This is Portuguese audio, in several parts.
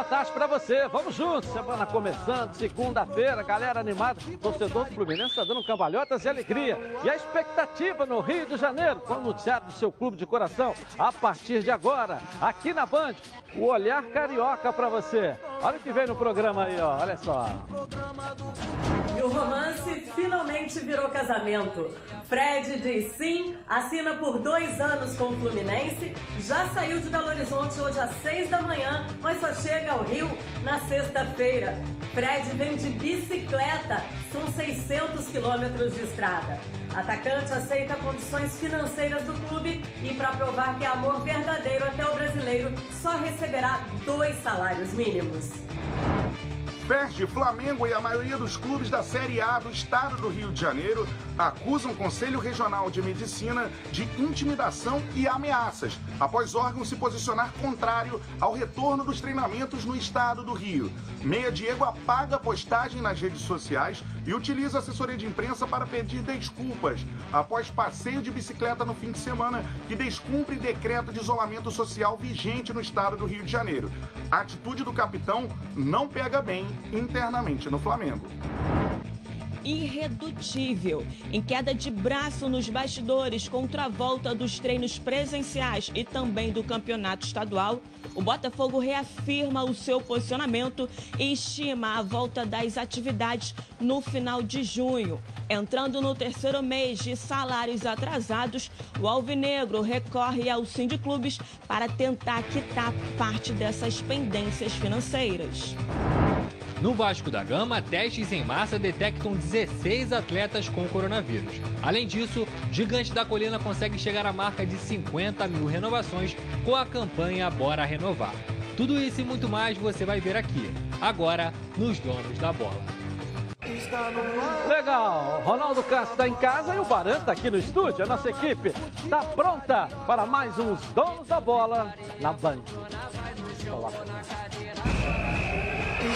Boa tarde para você. Vamos juntos. Semana começando, segunda-feira, galera animada. Torcedor do Fluminense está dando cambalhotas e alegria. E a expectativa no Rio de Janeiro, com o noticiário do seu clube de coração, a partir de agora, aqui na Band, o olhar carioca para você. Olha o que vem no programa aí, ó. Olha só. O romance finalmente virou casamento. Fred diz sim, assina por dois anos com o Fluminense, já saiu de Belo Horizonte hoje às seis da manhã, mas só chega ao Rio na sexta-feira. Fred vem de bicicleta, são 600 quilômetros de estrada. Atacante aceita condições financeiras do clube e, para provar que é amor verdadeiro até o brasileiro, só receberá dois salários mínimos. Perde Flamengo e a maioria dos clubes da Série A do estado do Rio de Janeiro acusam o Conselho Regional de Medicina de intimidação e ameaças, após órgão se posicionar contrário ao retorno dos treinamentos no estado do Rio. Meia Diego apaga a postagem nas redes sociais e utiliza assessoria de imprensa para pedir desculpas após passeio de bicicleta no fim de semana que descumpre decreto de isolamento social vigente no estado do Rio de Janeiro. A atitude do capitão não pega bem internamente no Flamengo irredutível. Em queda de braço nos bastidores contra a volta dos treinos presenciais e também do campeonato estadual, o Botafogo reafirma o seu posicionamento e estima a volta das atividades no final de junho. Entrando no terceiro mês de salários atrasados, o Alvinegro recorre ao Sindiclubes para tentar quitar parte dessas pendências financeiras. No Vasco da Gama, testes em massa detectam 16 atletas com coronavírus. Além disso, Gigante da Colina consegue chegar à marca de 50 mil renovações com a campanha Bora Renovar. Tudo isso e muito mais você vai ver aqui, agora nos Donos da Bola. Legal, Ronaldo Castro está em casa e o Baran está aqui no estúdio. A nossa equipe está pronta para mais uns Donos da Bola na Band. Olá.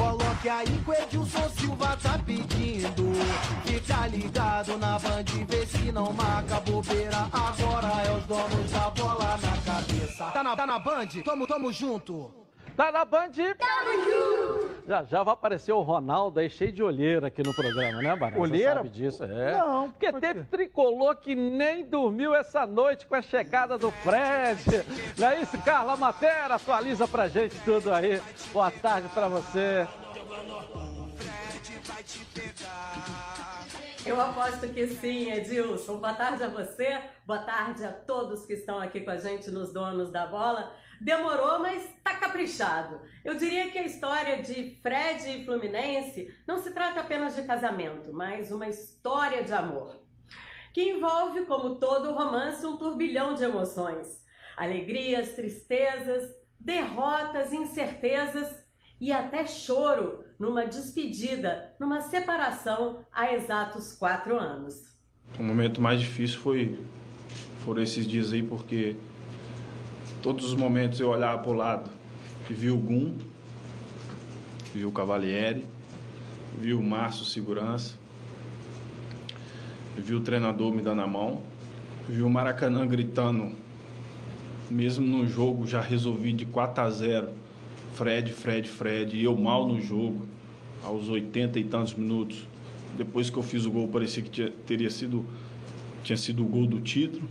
coloque aí que o Edilson Silva tá pedindo. Fica ligado na Band, vê se não marca bobeira. Agora é os donos da bola na cabeça. Tá na, tá na Band? Tamo, tamo junto. Tá na Band? Tamo junto! Já já vai aparecer o Ronaldo aí cheio de olheira aqui no programa, né, Barão? Olheira? Você sabe disso, é. Não. Porque teve tricolor que nem dormiu essa noite com a chegada do Fred. Não é isso, Carla Matera? Atualiza pra gente tudo aí. Boa tarde pra você. Eu aposto que sim, Edilson. Boa tarde a você, boa tarde a todos que estão aqui com a gente nos Donos da Bola. Demorou, mas tá caprichado. Eu diria que a história de Fred e Fluminense não se trata apenas de casamento, mas uma história de amor. Que envolve, como todo romance, um turbilhão de emoções. Alegrias, tristezas, derrotas, incertezas e até choro numa despedida, numa separação há exatos quatro anos. O momento mais difícil foi foram esses dias aí, porque todos os momentos eu olhava para o lado e vi o Gum, vi o Cavalieri, vi o Márcio Segurança, vi o treinador me dando a mão, vi o Maracanã gritando, mesmo no jogo já resolvi de 4 a 0, Fred, Fred, Fred, e eu mal no jogo, aos 80 e tantos minutos. Depois que eu fiz o gol, parecia que tinha, teria sido, tinha sido o gol do título.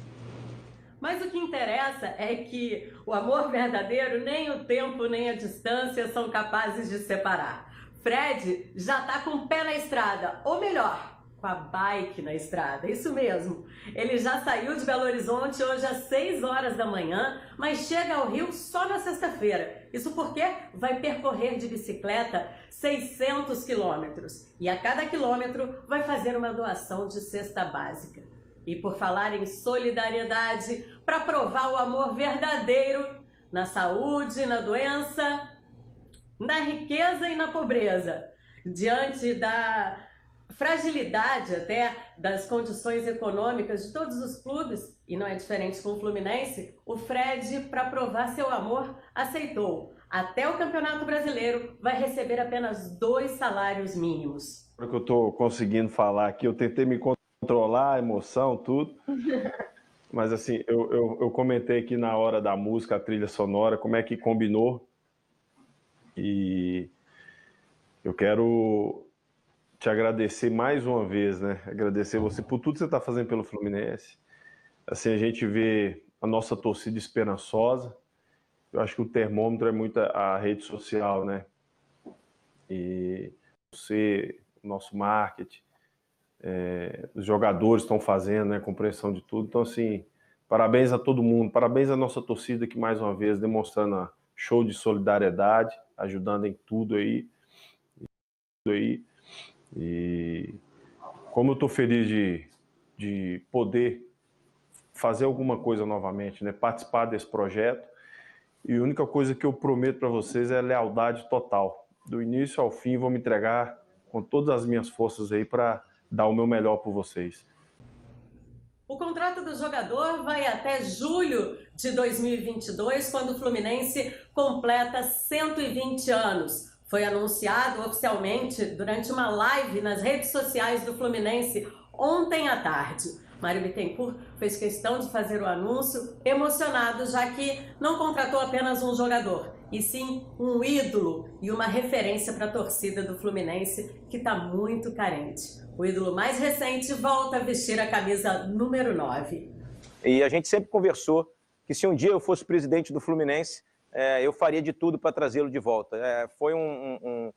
Mas o que interessa é que o amor verdadeiro, nem o tempo nem a distância são capazes de separar. Fred já tá com o pé na estrada, ou melhor, com a bike na estrada, isso mesmo. Ele já saiu de Belo Horizonte hoje às 6 horas da manhã, mas chega ao Rio só na sexta-feira. Isso porque vai percorrer de bicicleta 600 quilômetros e a cada quilômetro vai fazer uma doação de cesta básica. E por falar em solidariedade, para provar o amor verdadeiro na saúde, na doença, na riqueza e na pobreza, diante da fragilidade até das condições econômicas de todos os clubes, e não é diferente com o Fluminense, o Fred, para provar seu amor, aceitou. Até o Campeonato Brasileiro vai receber apenas dois salários mínimos. que eu estou conseguindo falar aqui, eu tentei me controlar, a emoção, tudo. Mas assim, eu, eu, eu comentei aqui na hora da música, a trilha sonora, como é que combinou. E eu quero te agradecer mais uma vez, né? Agradecer você por tudo que você está fazendo pelo Fluminense. Assim, a gente vê a nossa torcida esperançosa. Eu acho que o termômetro é muito a rede social, né? E você, o nosso marketing, é, os jogadores estão fazendo, né? Compreensão de tudo. Então, assim, parabéns a todo mundo, parabéns à nossa torcida que mais uma vez demonstrando show de solidariedade, ajudando em tudo aí. Tudo aí. E como eu estou feliz de, de poder fazer alguma coisa novamente, né? participar desse projeto. E a única coisa que eu prometo para vocês é lealdade total. Do início ao fim, vou me entregar com todas as minhas forças aí para dar o meu melhor por vocês. O contrato do jogador vai até julho de 2022, quando o Fluminense completa 120 anos foi anunciado oficialmente durante uma live nas redes sociais do Fluminense ontem à tarde. Mário Bittencourt fez questão de fazer o anúncio emocionado, já que não contratou apenas um jogador, e sim um ídolo e uma referência para a torcida do Fluminense, que está muito carente. O ídolo mais recente volta a vestir a camisa número 9. E a gente sempre conversou que se um dia eu fosse presidente do Fluminense, é, eu faria de tudo para trazê-lo de volta. É, foi um, um,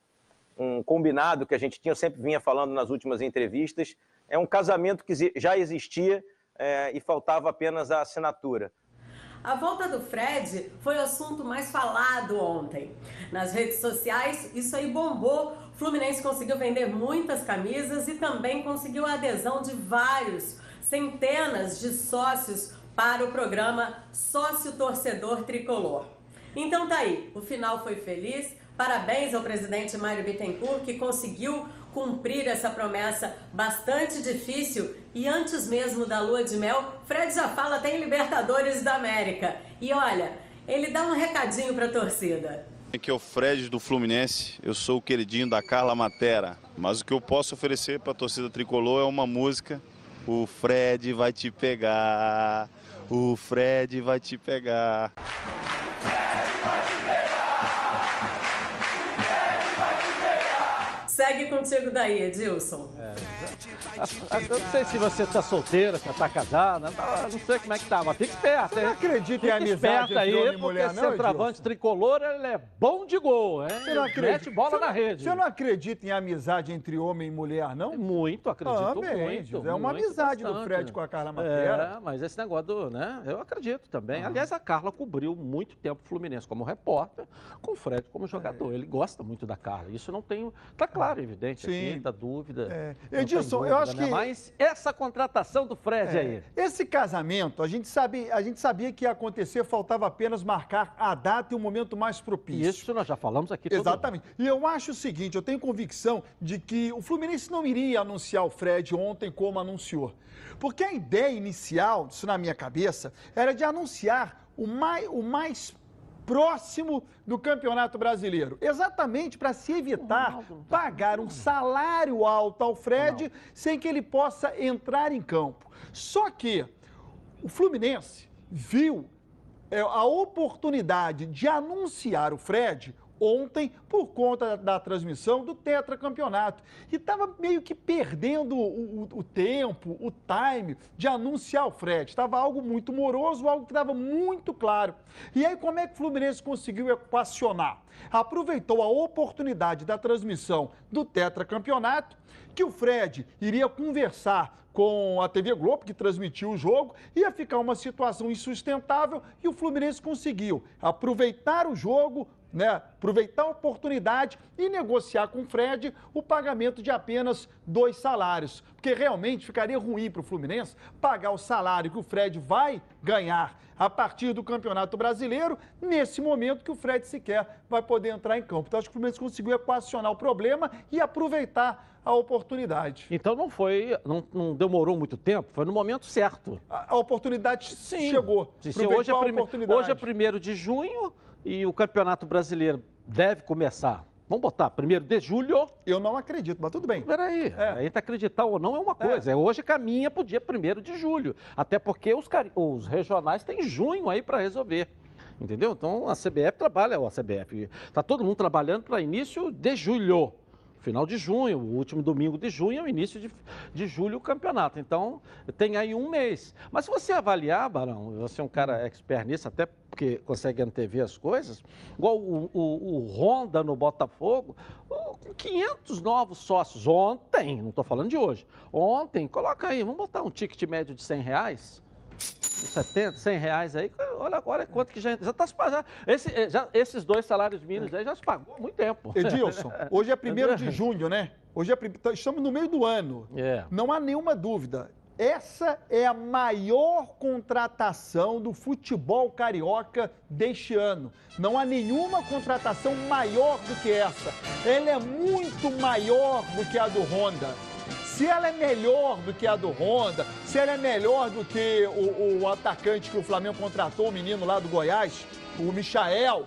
um, combinado que a gente tinha, sempre vinha falando nas últimas entrevistas. É um casamento que já existia é, e faltava apenas a assinatura. A volta do Fred foi o assunto mais falado ontem. Nas redes sociais, isso aí bombou. O Fluminense conseguiu vender muitas camisas e também conseguiu a adesão de vários, centenas de sócios para o programa Sócio Torcedor Tricolor. Então tá aí, o final foi feliz. Parabéns ao presidente Mário Bittencourt que conseguiu cumprir essa promessa bastante difícil e antes mesmo da lua de mel, Fred já fala tem Libertadores da América. E olha, ele dá um recadinho para a torcida. Aqui é o Fred do Fluminense, eu sou o queridinho da Carla Matera, mas o que eu posso oferecer para a torcida tricolor é uma música. O Fred vai te pegar, o Fred vai te pegar. Segue contigo daí, Edilson. É, eu não sei se você tá solteira, se tá casada, não sei como é que tá, mas fica esperto, hein? Não acredita em amizade aí, homem porque mulher, não, centroavante tricolor, ele é bom de gol, hein? Você não acredita? Mete bola você na rede. Você não acredita em amizade entre homem e mulher, não? Muito, acredito ah, muito. É uma muito amizade bastante. do Fred com a Carla Matera. É, mas esse negócio do, né, eu acredito também. Aliás, a Carla cobriu muito tempo o Fluminense como repórter, com o Fred como jogador. É. Ele gosta muito da Carla, isso não tem, tá claro, evidente Sim. aqui, da dúvida. É. Edilson, dúvida, eu acho né? que... Mas essa contratação do Fred é. aí... Esse casamento, a gente, sabe, a gente sabia que ia acontecer, faltava apenas marcar a data e o momento mais propício. Isso nós já falamos aqui. Exatamente. E eu acho o seguinte, eu tenho convicção de que o Fluminense não iria anunciar o Fred ontem como anunciou. Porque a ideia inicial, isso na minha cabeça, era de anunciar o mais, o mais próximo do Campeonato Brasileiro. Exatamente para se evitar pagar um salário alto ao Fred sem que ele possa entrar em campo. Só que o Fluminense viu é, a oportunidade de anunciar o Fred ontem por conta da, transmissão do tetracampeonato. E estava meio que perdendo o, o, o, tempo, o time de anunciar o Fred. Estava algo muito moroso, algo que estava muito claro. E aí, como é que o Fluminense conseguiu equacionar? Aproveitou a oportunidade da transmissão do tetracampeonato, que o Fred iria conversar com a TV Globo, que transmitiu o jogo, ia ficar uma situação insustentável e o Fluminense conseguiu aproveitar o jogo, né, aproveitar a oportunidade e negociar com o Fred o pagamento de apenas dois salários. Porque realmente ficaria ruim para o Fluminense pagar o salário que o Fred vai ganhar a partir do Campeonato Brasileiro, nesse momento que o Fred sequer vai poder entrar em campo. Então, acho que o Fluminense conseguiu equacionar o problema e aproveitar a oportunidade. Então não foi, não, não demorou muito tempo, foi no momento certo. A, a oportunidade Sim. chegou. Sim. Hoje, é prime... oportunidade. Hoje é primeiro de junho e o Campeonato Brasileiro deve começar. Vamos botar primeiro de julho. Eu não acredito, mas tudo bem. Peraí, a gente acreditar ou não é uma coisa. É. Hoje caminha para o dia primeiro de julho. Até porque os, cari- os regionais têm junho aí para resolver. Entendeu? Então a CBF trabalha, ou a CBF, está todo mundo trabalhando para início de julho. Final de junho, o último domingo de junho é o início de, de julho o campeonato. Então, tem aí um mês. Mas se você avaliar, Barão, você é um cara expert nisso, até porque consegue antever as coisas, igual o, o, o Honda no Botafogo, com 500 novos sócios ontem, não estou falando de hoje, ontem, coloca aí, vamos botar um ticket médio de 100 reais, 70, 100 reais aí, olha, olha quanto que já já está se pagando. Esse, eh, já- esses dois salários mínimos aí já se pagou há muito tempo. Edilson, hoje é 1 de junho, né? Hoje é, tá- estamos no meio do ano. É. Não há nenhuma dúvida. Essa é a maior contratação do futebol carioca deste ano. Não há nenhuma contratação maior do que essa. Ela é muito maior do que a do Honda. Se ela é melhor do que a do Honda, se ela é melhor do que o, o atacante que o Flamengo contratou, o menino lá do Goiás, o Michael,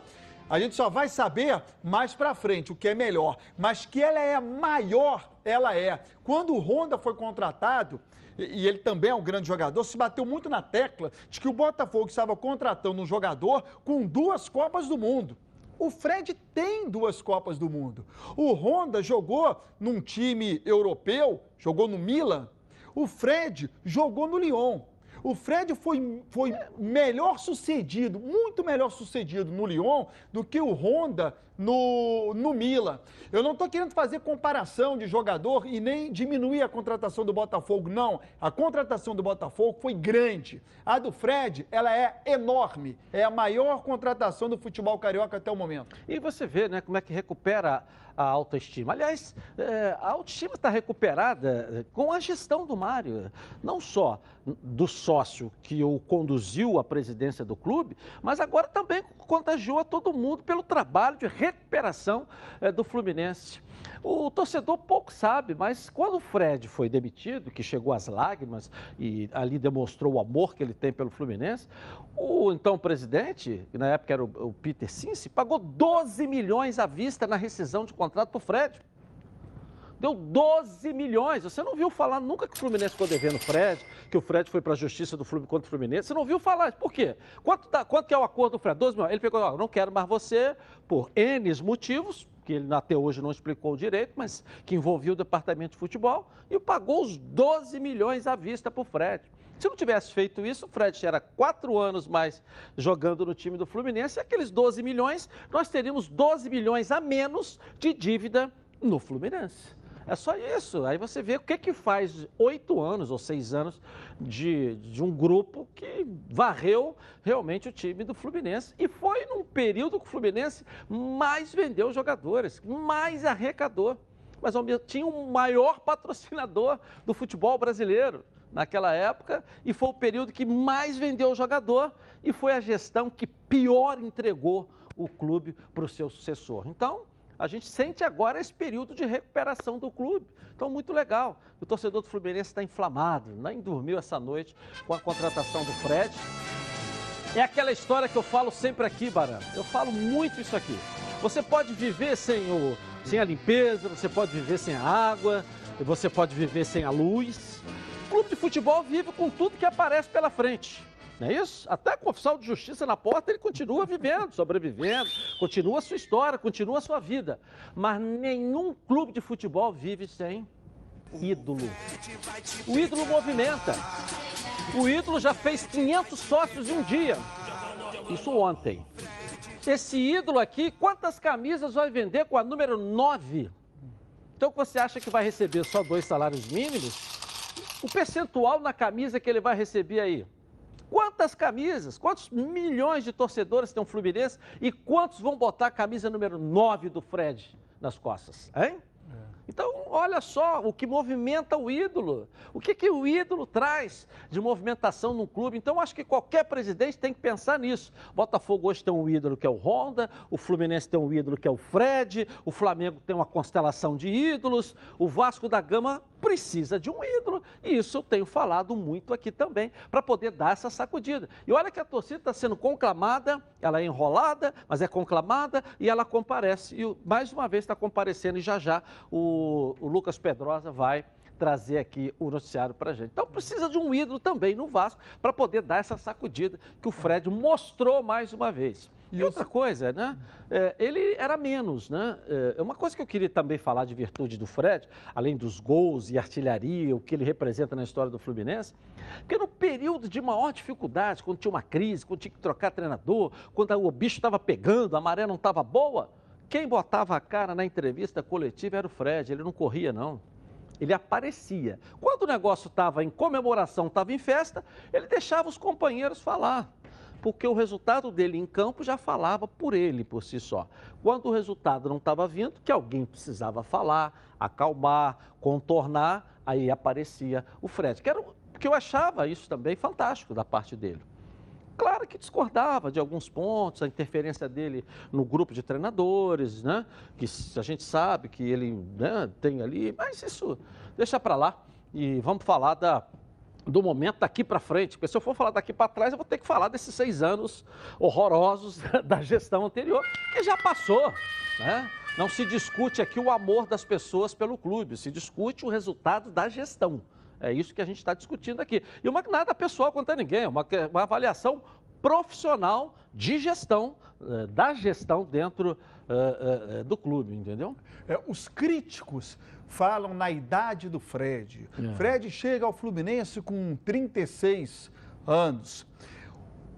a gente só vai saber mais pra frente o que é melhor. Mas que ela é maior, ela é. Quando o Honda foi contratado, e ele também é um grande jogador, se bateu muito na tecla de que o Botafogo estava contratando um jogador com duas Copas do Mundo. O Fred tem duas Copas do Mundo. O Honda jogou num time europeu, jogou no Milan. O Fred jogou no Lyon. O Fred foi, foi melhor sucedido, muito melhor sucedido no Lyon do que o Honda no, no Milan. Eu não estou querendo fazer comparação de jogador e nem diminuir a contratação do Botafogo, não. A contratação do Botafogo foi grande. A do Fred, ela é enorme. É a maior contratação do futebol carioca até o momento. E você vê né, como é que recupera a autoestima. Aliás, eh, a autoestima está recuperada eh, com a gestão do Mário. Não só do sócio que o conduziu à presidência do clube, mas agora também contagiou a todo mundo pelo trabalho de recuperação eh, do Fluminense. O torcedor pouco sabe, mas quando o Fred foi demitido, que chegou às lágrimas e ali demonstrou o amor que ele tem pelo Fluminense, o então presidente, que na época era o, Peter Cinci, pagou 12 milhões à vista na rescisão de contrato para o Fred. Deu 12 milhões. Você não viu falar nunca que o Fluminense ficou devendo o Fred, que o Fred foi para a justiça do Fluminense contra o Fluminense. Você não viu falar. Por quê? Quanto, tá- quanto é o acordo do Fred? 12 milhões. Ele pegou, ó, não quero mais você por N motivos, que ele até hoje não explicou direito, mas que envolvia o departamento de futebol, e pagou os 12 milhões à vista para o Fred. Se não tivesse feito isso, o Fred era quatro anos mais jogando no time do Fluminense, e aqueles 12 milhões, nós teríamos 12 milhões a menos de dívida no Fluminense. É só isso. Aí você vê o que, que faz oito anos ou seis anos de, de um grupo que varreu realmente o time do Fluminense. E foi num período que o Fluminense mais vendeu jogadores, mais arrecadou. Mas tinha um maior patrocinador do futebol brasileiro naquela época e foi o período que mais vendeu jogador e foi a gestão que pior entregou o clube para o seu sucessor. Então, a gente sente agora esse período de recuperação do clube. Então, muito legal. O torcedor do Fluminense está inflamado, nem dormiu essa noite com a contratação do Fred. É aquela história que eu falo sempre aqui, Barão. Eu falo muito isso aqui. Você pode viver sem, o, sem a limpeza, você pode viver sem a água, você pode viver sem a luz. O clube de futebol vive com tudo que aparece pela frente. Não é isso? Até com o oficial de justiça na porta, ele continua vivendo, sobrevivendo, continua a sua história, continua a sua vida. Mas nenhum clube de futebol vive sem ídolo. O ídolo movimenta. O ídolo já fez 500 sócios em um dia. Isso ontem. Esse ídolo aqui, quantas camisas vai vender com a número 9? Então você acha que vai receber só dois salários mínimos? O percentual na camisa que ele vai receber aí? Quantas camisas? Quantos milhões de torcedores tem o Fluminense? E quantos vão botar a camisa número 9 do Fred nas costas? Hein? Então, olha só o que movimenta o ídolo. O que, que o ídolo traz de movimentação num clube. Então, acho que qualquer presidente tem que pensar nisso. Botafogo hoje tem um ídolo que é o Honda, o Fluminense tem um ídolo que é o Fred, o Flamengo tem uma constelação de ídolos, o Vasco da Gama precisa de um ídolo. E isso eu tenho falado muito aqui também, para poder dar essa sacudida. E olha que a torcida está sendo conclamada, ela é enrolada, mas é conclamada e ela comparece. E mais uma vez está comparecendo e já já o, o Lucas Pedrosa vai trazer aqui o noticiário para gente. Então precisa de um ídolo também no Vasco para poder dar essa sacudida que o Fred mostrou mais uma vez. E outra coisa, né? É, ele era menos, né? É uma coisa que eu queria também falar de virtude do Fred, além dos gols e artilharia, o que ele representa na história do Fluminense, porque no período de maior dificuldade, quando tinha uma crise, quando tinha que trocar treinador, quando o bicho estava pegando, a maré não estava boa, quem botava a cara na entrevista coletiva era o Fred, ele não corria, não. Ele aparecia. Quando o negócio estava em comemoração, estava em festa, ele deixava os companheiros falar porque o resultado dele em campo já falava por ele, por si só. Quando o resultado não estava vindo, que alguém precisava falar, acalmar, contornar, aí aparecia o Fred, que, era, eu achava isso também fantástico da parte dele. Claro que discordava de alguns pontos, a interferência dele no grupo de treinadores, né? Que a gente sabe que ele né, tem ali, mas isso deixa para lá. E vamos falar da do momento daqui para frente, porque se eu for falar daqui para trás, eu vou ter que falar desses seis anos horrorosos da gestão anterior, que já passou. Né? Não se discute aqui o amor das pessoas pelo clube, se discute o resultado da gestão. É isso que a gente está discutindo aqui. E uma nada pessoal contra ninguém, é uma, uma avaliação profissional de gestão, eh, da gestão dentro uh, uh, do clube, entendeu? É, os críticos falam na idade do Fred. É. Fred chega ao Fluminense com 36 anos.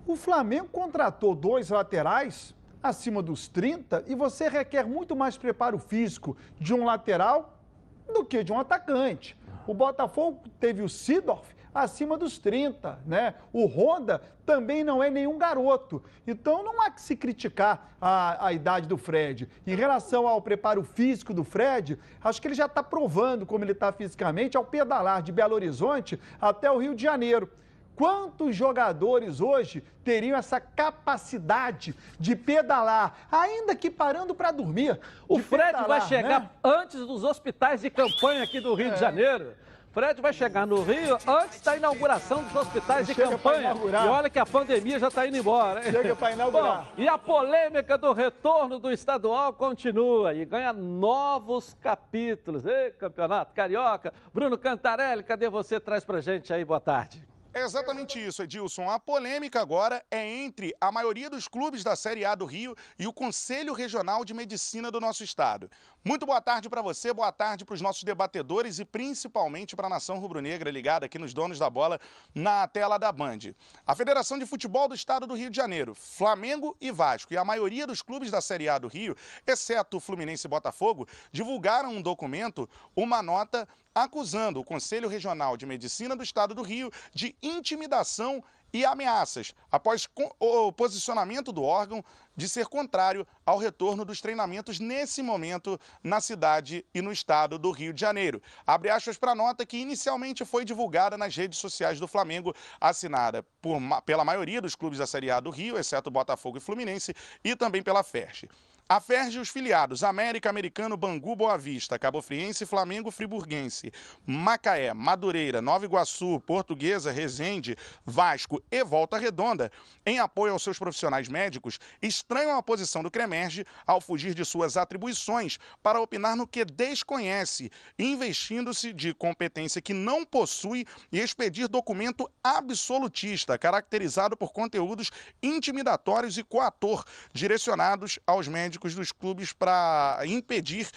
O Flamengo contratou dois laterais acima dos 30 e você requer muito mais preparo físico de um lateral do que de um atacante. O Botafogo teve o Sidorf acima dos 30, né? O Honda também não é nenhum garoto. Então não há que se criticar a, a idade do Fred. Em relação ao preparo físico do Fred, acho que ele já está provando como ele está fisicamente ao pedalar de Belo Horizonte até o Rio de Janeiro. Quantos jogadores hoje teriam essa capacidade de pedalar, ainda que parando para dormir? O Fred pedalar, vai chegar né? antes dos hospitais de campanha aqui do Rio é. de Janeiro. Fred vai chegar no Rio antes da inauguração dos hospitais de Chega campanha. E olha que a pandemia já está indo embora. Hein? Chega para inaugurar. Bom, e a polêmica do retorno do estadual continua e ganha novos capítulos. Ei, campeonato carioca. Bruno Cantarelli, cadê você? Traz pra gente aí, boa tarde. É exatamente isso, Edilson. A polêmica agora é entre a maioria dos clubes da Série A do Rio e o Conselho Regional de Medicina do nosso estado. Muito boa tarde para você, boa tarde para os nossos debatedores e principalmente para a nação rubro-negra ligada aqui nos donos da bola na tela da Band. A Federação de Futebol do Estado do Rio de Janeiro, Flamengo e Vasco e a maioria dos clubes da Série A do Rio, exceto o Fluminense e Botafogo, divulgaram um documento, uma nota acusando o Conselho Regional de Medicina do Estado do Rio de intimidação e ameaças, após o posicionamento do órgão de ser contrário ao retorno dos treinamentos nesse momento na cidade e no estado do Rio de Janeiro. Abre aspas para a nota que inicialmente foi divulgada nas redes sociais do Flamengo, assinada por, pela maioria dos clubes da Série A do Rio, exceto Botafogo e Fluminense, e também pela FERJ. A FERJ e os filiados América Americano, Bangu, Boa Vista, Cabo Friense, Flamengo, Friburguense, Macaé, Madureira, Nova Iguaçu, Portuguesa, Resende, Vasco e Volta Redonda, em apoio aos seus profissionais médicos, estranham a posição do CREMERGE ao fugir de suas atribuições para opinar no que desconhece, investindo-se de competência que não possui e expedir documento absolutista, caracterizado por conteúdos intimidatórios e coator, direcionados aos médicos dos clubes para impedir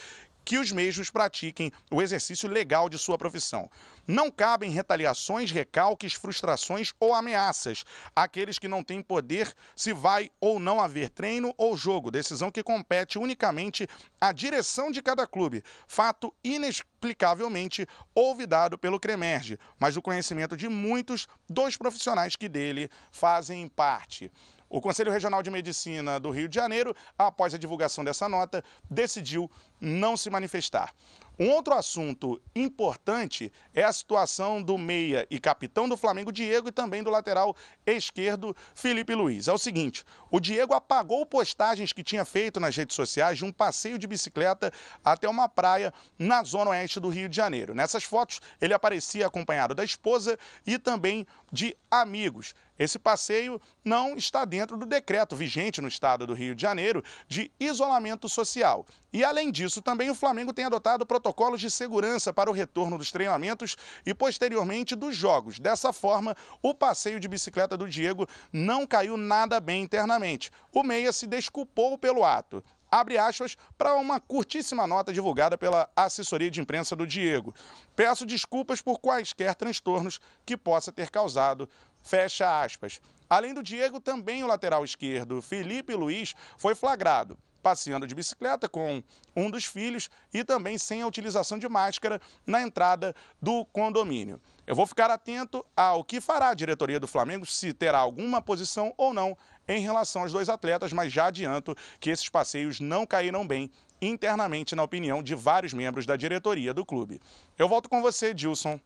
que os mesmos pratiquem o exercício legal de sua profissão. Não cabem retaliações, recalques, frustrações ou ameaças àqueles que não têm poder se vai ou não haver treino ou jogo, decisão que compete unicamente à direção de cada clube. Fato inexplicavelmente olvidado pelo Cremerge, mas o conhecimento de muitos dos profissionais que dele fazem parte. O Conselho Regional de Medicina do Rio de Janeiro, após a divulgação dessa nota, decidiu não se manifestar. Um outro assunto importante é a situação do meia e capitão do Flamengo, Diego, e também do lateral esquerdo, Felipe Luiz. É o seguinte: o Diego apagou postagens que tinha feito nas redes sociais de um passeio de bicicleta até uma praia na zona oeste do Rio de Janeiro. Nessas fotos, ele aparecia acompanhado da esposa e também de amigos. Esse passeio não está dentro do decreto vigente no estado do Rio de Janeiro de isolamento social. E, além disso, também o Flamengo tem adotado protocolos de segurança para o retorno dos treinamentos e, posteriormente, dos jogos. Dessa forma, o passeio de bicicleta do Diego não caiu nada bem internamente. O Meia se desculpou pelo ato abre aspas, para uma curtíssima nota divulgada pela assessoria de imprensa do Diego. Peço desculpas por quaisquer transtornos que possa ter causado Fecha aspas. Além do Diego, também o lateral esquerdo, Felipe Luiz, foi flagrado passeando de bicicleta com um dos filhos e também sem a utilização de máscara na entrada do condomínio. Eu vou ficar atento ao que fará a diretoria do Flamengo, se terá alguma posição ou não em relação aos dois atletas, mas já adianto que esses passeios não caíram bem internamente, na opinião de vários membros da diretoria do clube. Eu volto com você, Dilson,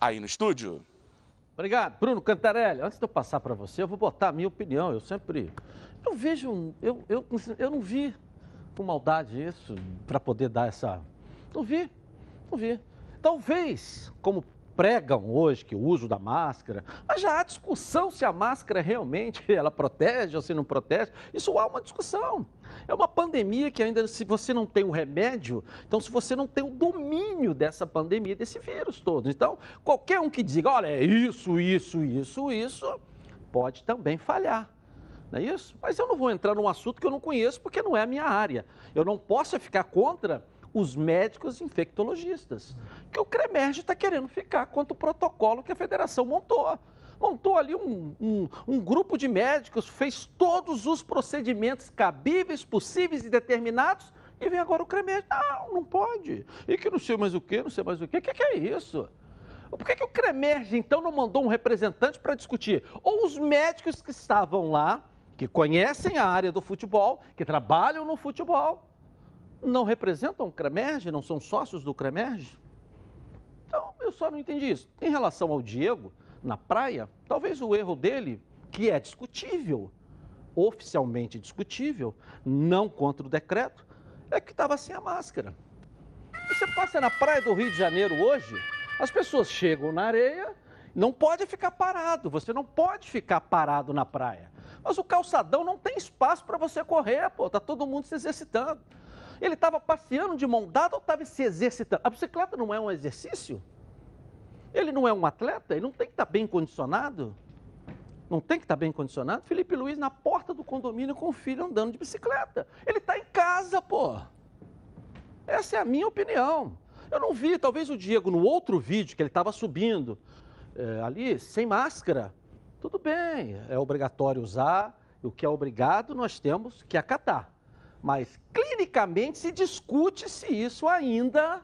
aí no estúdio. Obrigado. Bruno Cantarelli, antes de eu passar para você, eu vou botar a minha opinião. Eu sempre. Eu vejo. Eu, eu, eu não vi com maldade isso para poder dar essa. Não vi. Não vi. Talvez, como pregam hoje que o uso da máscara, mas já há discussão se a máscara realmente ela protege ou se não protege. Isso há uma discussão. É uma pandemia que ainda, se você não tem o remédio, então se você não tem o domínio dessa pandemia, desse vírus todo. Então, qualquer um que diga, olha, é isso, isso, isso, isso, pode também falhar. Não é isso? Mas eu não vou entrar num assunto que eu não conheço porque não é a minha área. Eu não posso ficar contra os médicos infectologistas, que o CREMERGE está querendo ficar contra o protocolo que a federação montou. Montou ali um, um, um, grupo de médicos, fez todos os procedimentos cabíveis, possíveis e determinados, e vem agora o CREMERGE. Não, não pode. E que não sei mais o que, não sei mais o que. O que, que é isso? Por que, que o CREMERGE, então, não mandou um representante para discutir? Ou os médicos que estavam lá, que conhecem a área do futebol, que trabalham no futebol, não representam o CREMERGE, não são sócios do CREMERGE? Então, eu só não entendi isso. Em relação ao Diego, na praia, talvez o erro dele, que é discutível, oficialmente discutível, não contra o decreto, é que estava sem a máscara. Você passa na praia do Rio de Janeiro hoje, as pessoas chegam na areia, não pode ficar parado, você não pode ficar parado na praia. Mas o calçadão não tem espaço para você correr, pô, tá todo mundo se exercitando. Ele estava passeando de mão dada ou estava se exercitando? A bicicleta não é um exercício? Ele não é um atleta? Ele não tem que estar tá bem condicionado? Não tem que estar tá bem condicionado? Felipe Luiz na porta do condomínio com o filho andando de bicicleta. Ele está em casa, pô. Essa é a minha opinião. Eu não vi, talvez o Diego, no outro vídeo que ele estava subindo, é, ali, sem máscara. Tudo bem, é obrigatório usar. O que é obrigado, nós temos que acatar. Mas clinicamente se discute se isso ainda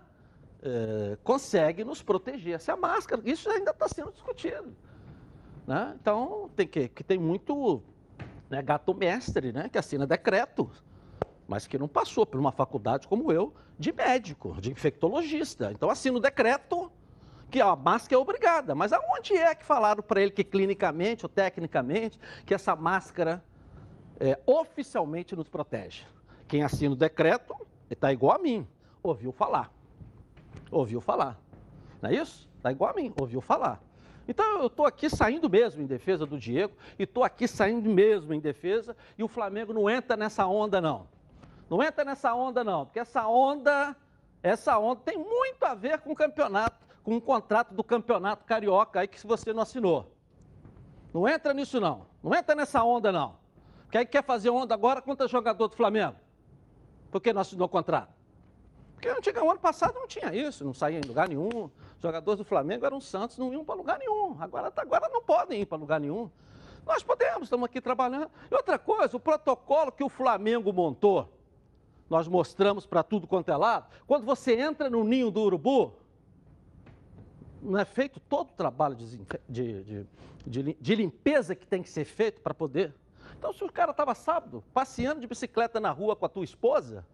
é, consegue nos proteger. Se a máscara, isso ainda está sendo discutido. Né? Então, tem que, que tem muito né, gato mestre, né, que assina decreto, mas que não passou por uma faculdade como eu, de médico, de infectologista. Então, assina o decreto que a máscara é obrigada. Mas aonde é que falaram para ele que clinicamente ou tecnicamente que essa máscara é, oficialmente nos protege? Quem assina o decreto está igual a mim, ouviu falar. Ouviu falar. Não é isso? Está igual a mim, ouviu falar. Então eu estou aqui saindo mesmo em defesa do Diego e estou aqui saindo mesmo em defesa e o Flamengo não entra nessa onda não. Não entra nessa onda não, porque essa onda, essa onda tem muito a ver com o campeonato, com o contrato do campeonato carioca aí que você não assinou. Não entra nisso não. Não entra nessa onda não. Porque aí quer fazer onda agora contra jogador do Flamengo. Por que não assinou o contrato? Porque antiga, o ano passado não tinha isso, não saía em lugar nenhum. Os jogadores do Flamengo eram Santos, não iam para lugar nenhum. Agora, tá, agora não podem ir para lugar nenhum. Nós podemos, estamos aqui trabalhando. E outra coisa, o protocolo que o Flamengo montou, nós mostramos para tudo quanto é lado. Quando você entra no ninho do urubu, não é feito todo o trabalho de, de, de, de limpeza que tem que ser feito para poder. Então, se o cara estava sábado passeando de bicicleta na rua com a tua esposa,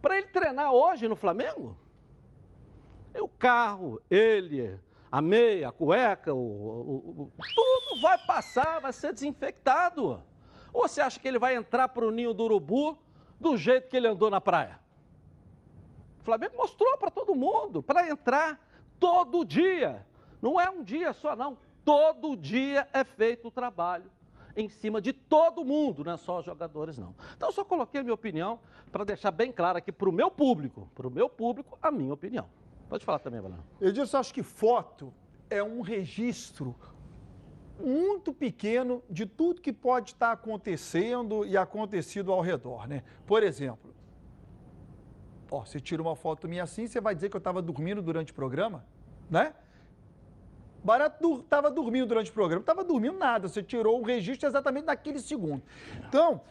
para ele treinar hoje no Flamengo, o carro, ele, a meia, a cueca, o, o, o, tudo vai passar, vai ser desinfectado. Ou você acha que ele vai entrar para o ninho do urubu do jeito que ele andou na praia? O Flamengo mostrou para todo mundo, para entrar todo dia. Não é um dia só, não. Todo dia é feito o trabalho em cima de todo mundo, não é só os jogadores, não. Então, eu só coloquei a minha opinião para deixar bem claro aqui para o meu público, para o meu público, a minha opinião. Pode falar também, Valão. Eu disse, acho que foto é um registro muito pequeno de tudo que pode estar acontecendo e acontecido ao redor, né? Por exemplo, ó, você tira uma foto minha assim, você vai dizer que eu estava dormindo durante o programa, né? Barato estava dormindo durante o programa. Estava dormindo nada, você tirou o registro exatamente naquele segundo. Então,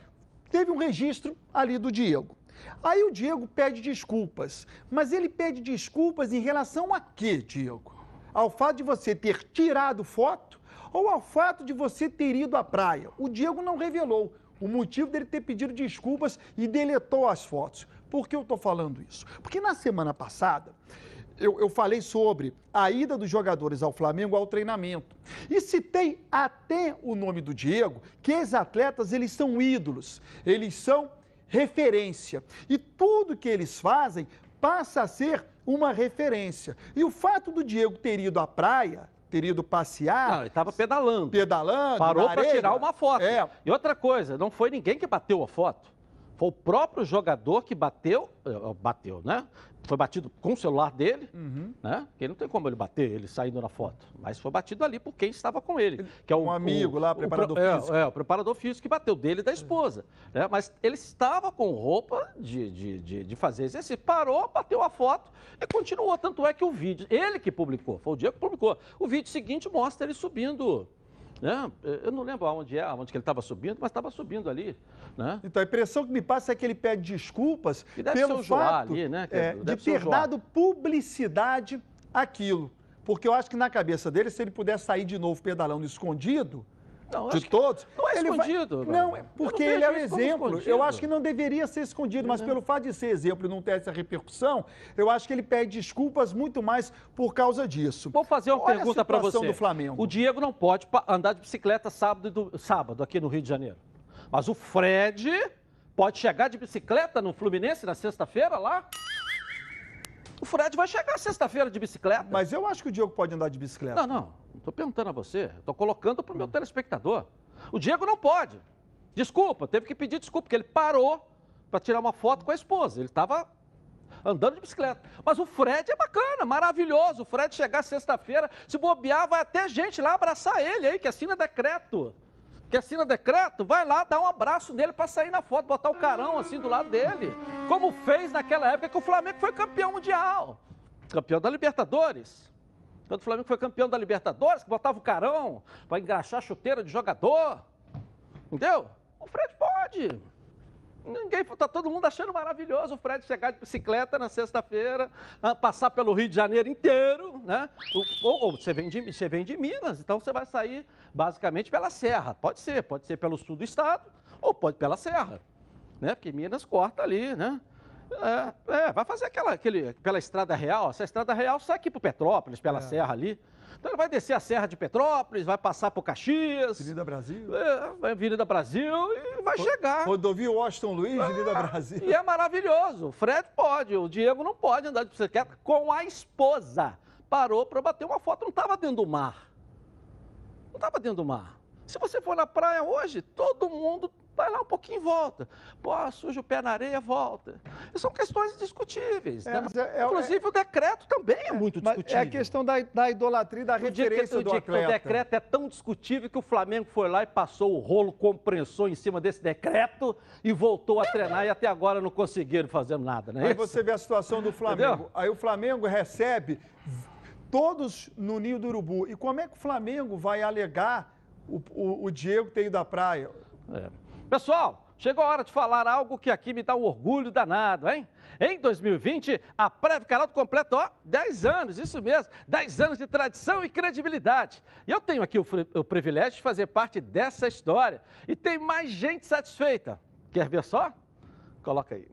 teve um registro ali do Diego. Aí o Diego pede desculpas. Mas ele pede desculpas em relação a quê, Diego? Ao fato de você ter tirado foto ou ao fato de você ter ido à praia? O Diego não revelou o motivo dele ter pedido desculpas e deletou as fotos. Por que eu estou falando isso? Porque na semana passada eu, eu, falei sobre a ida dos jogadores ao Flamengo ao treinamento. E citei até o nome do Diego, que esses atletas eles são ídolos, eles são referência. E tudo que eles fazem passa a ser uma referência. E o fato do Diego ter ido à praia, ter ido passear. Não, ele estava pedalando. Pedalando. Parou para tirar uma foto. É. E outra coisa, não foi ninguém que bateu a foto. Foi o próprio jogador que bateu, eh, bateu, né? Foi batido com o celular dele, uhum. né? Que não tem como ele bater, ele saindo na foto. Mas foi batido ali por quem estava com ele. Que é o, um amigo o, lá, preparador o, físico. É, é, o preparador físico que bateu dele e da esposa. Né? Mas ele estava com roupa de, de, de, de fazer exercício. Parou, bateu a foto e continuou. Tanto é que o vídeo, ele que publicou, foi o Diego que publicou. O vídeo seguinte mostra ele subindo né? Eu não lembro aonde é, aonde que ele estava subindo, mas estava subindo ali. Né? Então a impressão que me passa é que ele pede desculpas pelo fato ali, né? é, de ter dado publicidade àquilo. Porque eu acho que na cabeça dele, se ele puder sair de novo pedalando escondido, não, de todos. Não é escondido. Vai... Não, porque ele é o exemplo. Eu acho que não deveria ser escondido, mas pelo fato de ser exemplo e não ter essa repercussão, eu acho que ele pede desculpas muito mais por causa disso. Vou fazer uma Olha pergunta para você. Do Flamengo. O Diego não pode andar de bicicleta sábado, do... sábado aqui no Rio de Janeiro. Mas o Fred pode chegar de bicicleta no Fluminense na sexta-feira lá? O Fred vai chegar sexta-feira de bicicleta. Mas eu acho que o Diego pode andar de bicicleta. Não, não. Estou perguntando a você. Estou colocando para o meu telespectador. O Diego não pode. Desculpa, teve que pedir desculpa, porque ele parou para tirar uma foto com a esposa. Ele estava andando de bicicleta. Mas o Fred é bacana, maravilhoso. O Fred chegar sexta-feira, se bobear, vai até gente lá abraçar ele aí, que assina decreto. Que assina decreto, vai lá dar um abraço nele para sair na foto, botar o carão assim do lado dele. Como fez naquela época que o Flamengo foi campeão mundial. Campeão da Libertadores. Quando o Flamengo foi campeão da Libertadores, que botava o carão para engraxar a chuteira de jogador. Entendeu? O Fred pode. Ninguém, tá todo mundo achando maravilhoso o Fred chegar de bicicleta na sexta-feira, ah, passar pelo Rio de Janeiro inteiro, né? Ou, ou, você, vem de, você vem de Minas, então você vai sair basicamente pela Serra. Pode ser, pode ser pelo sul do estado, ou pode pela Serra, né? Porque Minas corta ali, né? É, é, vai fazer aquela, aquele, pela Estrada Real. Essa Estrada Real sai aqui para Petrópolis, pela é. Serra ali. Então ele vai descer a Serra de Petrópolis, vai passar por Caxias. Avenida Brasil. É, Avenida Brasil e vai chegar. Rodovia Washington Luiz, Avenida é, Brasil. E é maravilhoso. O Fred pode, o Diego não pode andar de bicicleta com a esposa. Parou para bater uma foto, não estava dentro do mar. Não estava dentro do mar. Se você for na praia hoje, todo mundo vai lá um pouquinho e volta. Pô, suja o pé na areia, volta. São questões discutíveis. É, né? mas é- é- Inclusive, o decreto também é, muito Mas discutível. é a questão da, da idolatria da que- referência no do que atleta. o decreto é tão discutível que o Flamengo foi lá e passou o rolo compressor em cima desse decreto e voltou a treinar e até agora não conseguiram fazer nada, né? Aí você vê a situação do Flamengo. Entendeu? Aí o Flamengo recebe todos no ninho do urubu. E como é que o Flamengo vai alegar o, o- o Diego ter ido à praia? É. Pessoal, chegou a hora de falar algo que aqui me dá um orgulho danado, hein? Em 2020, a Preve Caralto completa, ó, 10 anos, isso mesmo, 10 anos de tradição e credibilidade. E eu tenho aqui o, o privilégio de fazer parte dessa história. E tem mais gente satisfeita. Quer ver só? Coloca aí.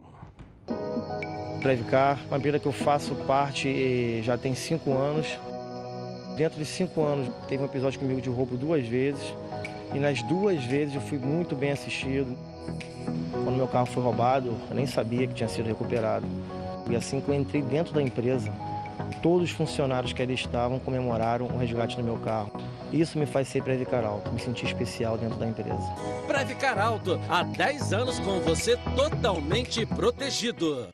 Previcar, uma empresa que eu faço parte eh, já tem cinco anos. Dentro de cinco anos, teve um episódio comigo de roubo duas vezes. E nas duas vezes eu fui muito bem assistido. Quando meu carro foi roubado, eu nem sabia que tinha sido recuperado. E assim que eu entrei dentro da empresa, todos os funcionários que ali estavam comemoraram o resgate do meu carro. Isso me faz ser Previcar Alto, me sentir especial dentro da empresa. Previcar Alto, há 10 anos com você totalmente protegido.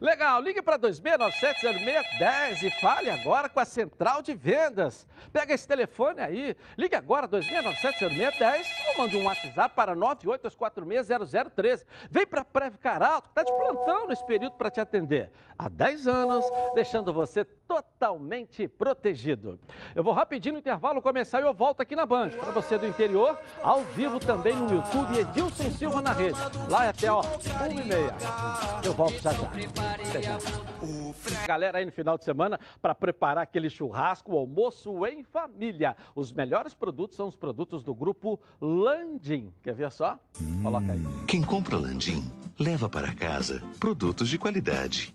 Legal, ligue para 26970610 e fale agora com a Central de Vendas. Pega esse telefone aí, ligue agora 26970610 ou mande um WhatsApp para 982460013. Vem para a Previcar que está de plantão nesse período para te atender. Há 10 anos, deixando você totalmente protegido. Eu vou rapidinho no intervalo começar e eu volto aqui na Band. Para você do interior, ao vivo também no YouTube, Edilson Silva na rede. Lá é até, ó, 1 e meia. Eu volto já já. Galera aí no final de semana para preparar aquele churrasco, o almoço em família. Os melhores produtos são os produtos do grupo Landim. Quer ver só? Coloca aí. Quem compra Landim leva para casa produtos de qualidade.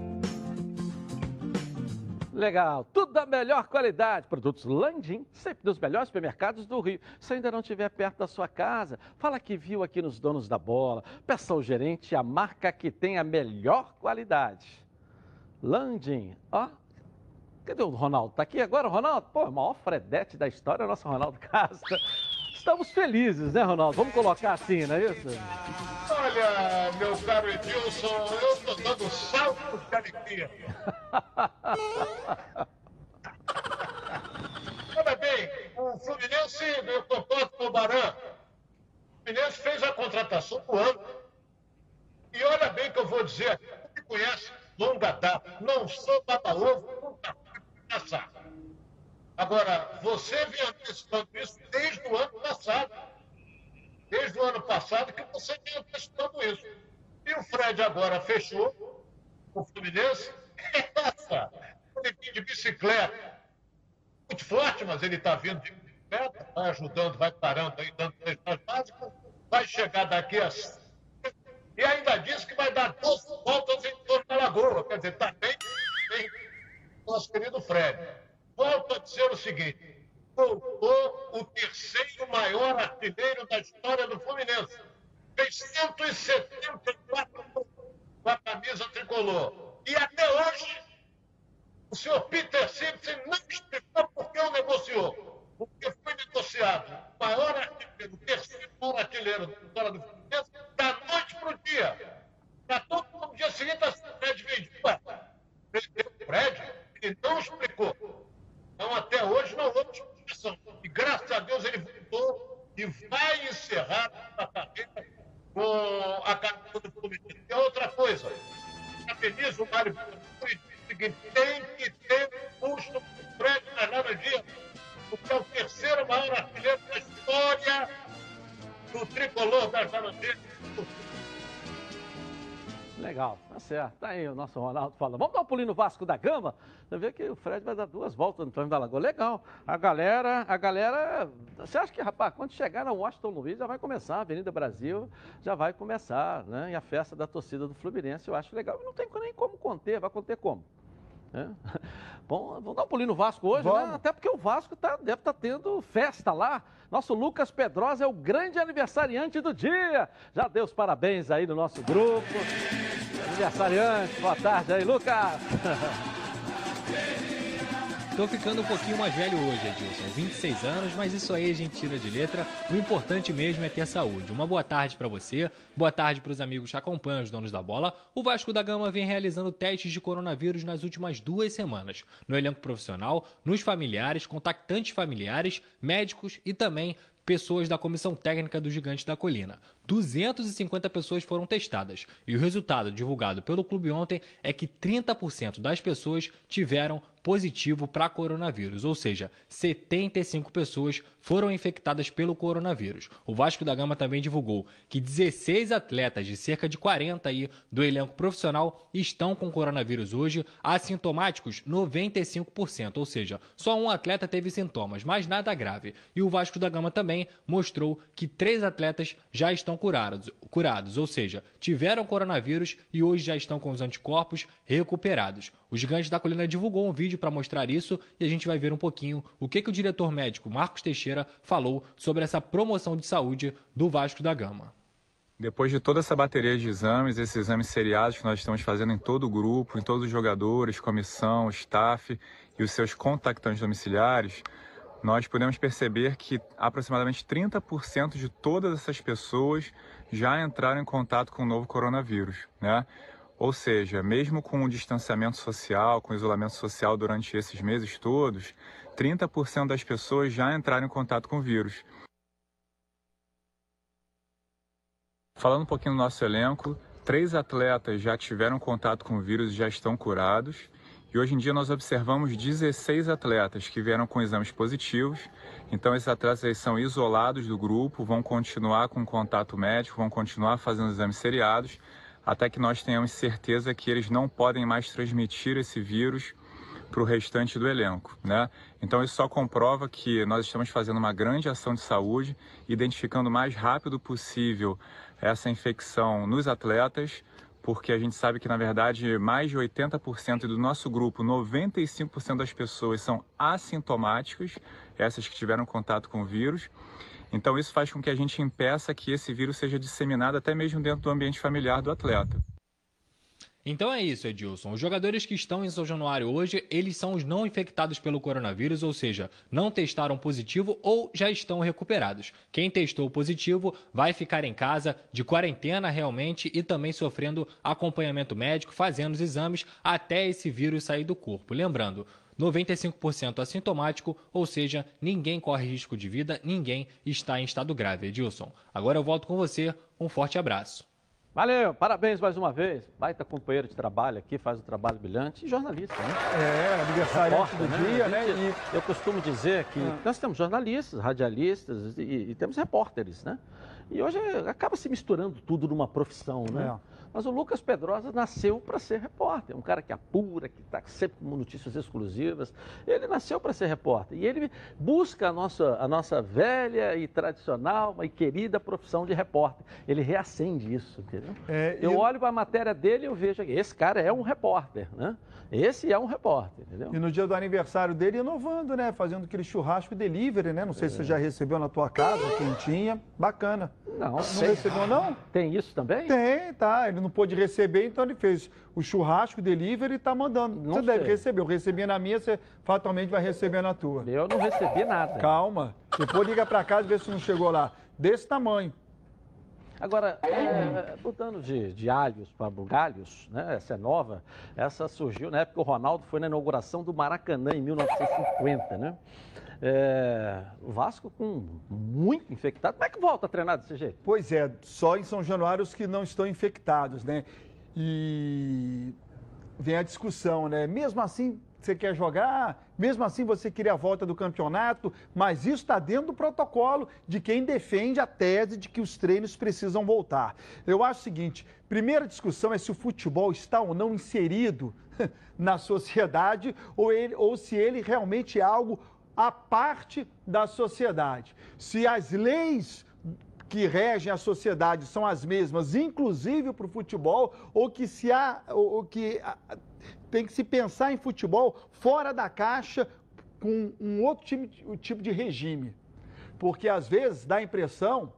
Legal, tudo da melhor qualidade. Produtos Landim, sempre dos melhores supermercados do Rio. Se ainda não estiver perto da sua casa, fala que viu aqui nos donos da bola. Peça ao gerente a marca que tem a melhor qualidade. Landim, ó. Cadê o Ronaldo? Tá aqui agora, Ronaldo? Pô, o maior fredete da história é o nosso Ronaldo Castro. Estamos felizes, né, Ronaldo? Vamos colocar assim, não é isso? Olha, meu caro Edilson, eu tô dando saltos de alegria. Olha bem, o Fluminense, eu concordo com o Baran, o Fluminense fez a contratação do ano. E olha bem que eu vou dizer, me conhece longa data, não sou baba-ovo, nunca fui. Agora, você vem antecipando isso desde o ano passado. Desde o ano passado que você vem antecipando isso. E o Fred agora fechou o Fluminense. Ele de bicicleta. Muito forte, mas ele está vindo de bicicleta, vai ajudando, vai parando aí, dando as básicas, vai chegar daqui a. E ainda disse que vai dar 12 voltas em torno da lagoa. Quer dizer, está bem, bem, nosso querido Fred. Volto a dizer o seguinte: voltou maior artilheiro da história do Fluminense. Fez 174 gols com a camisa tricolor. E até hoje, o senhor Peter Simpson não explicou por que o negociou. Porque foi negociado o maior artilheiro, o terceiro maior artilheiro da história do Fluminense, da noite para o dia. Para todo mundo no dia seguinte, a Fred vendido. O Fred, ele não explicou. Então, até hoje, não houve explicação. Graças a Deus ele voltou e vai encerrar a carreira com a camisa do Fluminense. E outra coisa, parabenizo o Mário o seguinte: tem que ter custo do Fred nas Laranjeiras, porque é o terceiro maior artilheiro da história do tricolor das Laranjeiras. Legal, tá certo. Tá aí o nosso Ronaldo falando. Vamos dar um pulinho no Vasco da Gama? Você vê que o Fred vai dar duas voltas no Flamengo da Lagoa. Legal. A galera, a galera. Você acha que, rapaz, quando chegar na Washington Luiz já vai começar, a Avenida Brasil já vai começar, né? E a festa da torcida do Fluminense eu acho legal. Não tem nem como conter, vai conter como? Bom, vamos dar um pulinho no Vasco hoje, né? Vamos. Até porque o Vasco tá, deve estar tendo festa lá. Nosso Lucas Pedrosa é o grande aniversariante do dia. Já deu os parabéns aí no nosso grupo. Aniversariante, boa tarde aí, Lucas. Tô ficando um pouquinho mais velho hoje, Edilson. 26 anos, mas isso aí a gente tira de letra. O importante mesmo é ter saúde. Uma boa tarde para você, boa tarde para os amigos que acompanham os donos da bola. O Vasco da Gama vem realizando testes de coronavírus nas últimas duas semanas. No elenco profissional, nos familiares, contactantes familiares, médicos e também pessoas da comissão técnica do Gigante da Colina. 250 pessoas foram testadas e o resultado divulgado pelo clube ontem é que 30% das pessoas tiveram positivo para coronavírus, ou seja, 75 pessoas foram infectadas pelo coronavírus. O Vasco da Gama também divulgou que 16 atletas de cerca de 40 aí do elenco profissional estão com coronavírus hoje, assintomáticos 95%, ou seja, só um atleta teve sintomas, mas nada grave. E o Vasco da Gama também mostrou que três atletas já estão curados, curados, ou seja, tiveram coronavírus e hoje já estão com os anticorpos recuperados. O Gigante da Colina divulgou um vídeo para mostrar isso e a gente vai ver um pouquinho o que, que o diretor médico Marcos Teixeira falou sobre essa promoção de saúde do Vasco da Gama. Depois de toda essa bateria de exames, esses exames seriados que nós estamos fazendo em todo o grupo, em todos os jogadores, comissão, staff e os seus contactantes domiciliares, nós podemos perceber que aproximadamente 30% de todas essas pessoas já entraram em contato com o novo coronavírus, né? Ou seja, mesmo com o distanciamento social, com o isolamento social durante esses meses todos, 30% das pessoas já entraram em contato com o vírus. Falando um pouquinho do nosso elenco, três atletas já tiveram contato com o vírus e já estão curados. E hoje em dia nós observamos 16 atletas que vieram com exames positivos. Então esses atletas são isolados do grupo, vão continuar com contato médico, vão continuar fazendo exames seriados, até que nós tenhamos certeza que eles não podem mais transmitir esse vírus para o restante do elenco, né? Então isso só comprova que nós estamos fazendo uma grande ação de saúde, identificando o mais rápido possível essa infecção nos atletas, porque a gente sabe que na verdade mais de 80% do nosso grupo, 95% das pessoas são assintomáticas, essas que tiveram contato com o vírus. Então isso faz com que a gente impeça que esse vírus seja disseminado até mesmo dentro do ambiente familiar do atleta. Então é isso, Edilson. Os jogadores que estão em São Januário hoje, eles são os não infectados pelo coronavírus, ou seja, não testaram positivo ou já estão recuperados. Quem testou positivo vai ficar em casa de quarentena realmente e também sofrendo acompanhamento médico, fazendo os exames até esse vírus sair do corpo. Lembrando, 95% assintomático, ou seja, ninguém corre risco de vida, ninguém está em estado grave. Edilson, agora eu volto com você. Um forte abraço. Valeu, parabéns mais uma vez. Baita companheiro de trabalho aqui, faz um trabalho brilhante e jornalista, né? É, aniversariante do dia, né? E... Eu costumo dizer que Ah. nós temos jornalistas, radialistas e, e temos repórteres, né? E hoje acaba se misturando tudo numa profissão, né? É. Mas o Lucas Pedrosa nasceu para ser repórter, um cara que apura, que está sempre com notícias exclusivas. Ele nasceu para ser repórter e ele busca a nossa, a nossa velha e tradicional e querida profissão de repórter. Ele reacende isso, entendeu? É, eu e- olho para a matéria dele e eu vejo que esse cara é um repórter, né? Esse é um repórter, entendeu? E no dia do aniversário dele, inovando, né? Fazendo aquele churrasco delivery, né? Não sei se você já recebeu na tua casa, quentinha. Bacana. Não, Não sei. recebeu, não? Tem isso também? Tem, tá. Ele não pôde receber, então ele fez o churrasco delivery e tá mandando. Não você deve sei. receber. Eu recebi na minha, você fatalmente vai receber na tua. Eu não recebi nada. Calma. Depois liga pra casa e vê se não chegou lá. Desse tamanho. Agora, é, mudando de, de alhos para bugalhos, né? Essa é nova. Essa surgiu na época que o Ronaldo foi na inauguração do Maracanã em 1950, né? É, o Vasco com muito infectado. Como é que volta a treinar desse jeito? Pois é, só em São Januário os que não estão infectados, né? E vem a discussão, né? Mesmo assim, você quer jogar, mesmo assim você queria a volta do campeonato, mas isso está dentro do protocolo de quem defende a tese de que os treinos precisam voltar. Eu acho o seguinte: primeira discussão é se o futebol está ou não inserido na sociedade ou, ele, ou se ele realmente é algo à parte da sociedade. Se as leis que regem a sociedade são as mesmas, inclusive para o futebol, ou que se há, ou, que tem que se pensar em futebol fora da caixa com um outro time, tipo de regime. Porque às vezes dá a impressão,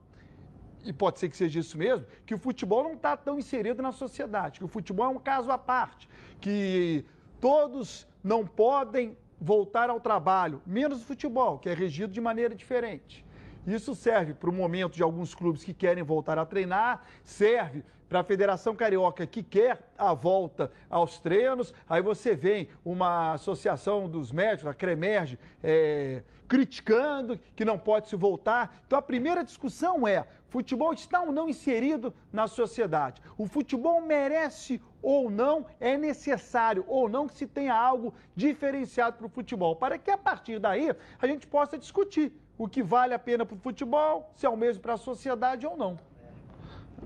e pode ser que seja isso mesmo, que o futebol não está tão inserido na sociedade, que o futebol é um caso à parte, que todos não podem voltar ao trabalho, menos o futebol, que é regido de maneira diferente. Isso serve para o momento de alguns clubes que querem voltar a treinar, serve para a Federação Carioca que quer a volta aos treinos. Aí você vem uma associação dos médicos, a CREMERGE, é, criticando que não pode se voltar. Então a primeira discussão é: futebol está ou não inserido na sociedade? O futebol merece ou não, é necessário ou não que se tenha algo diferenciado para o futebol, para que a partir daí a gente possa discutir o que vale a pena para o futebol, se é o mesmo para a sociedade ou não.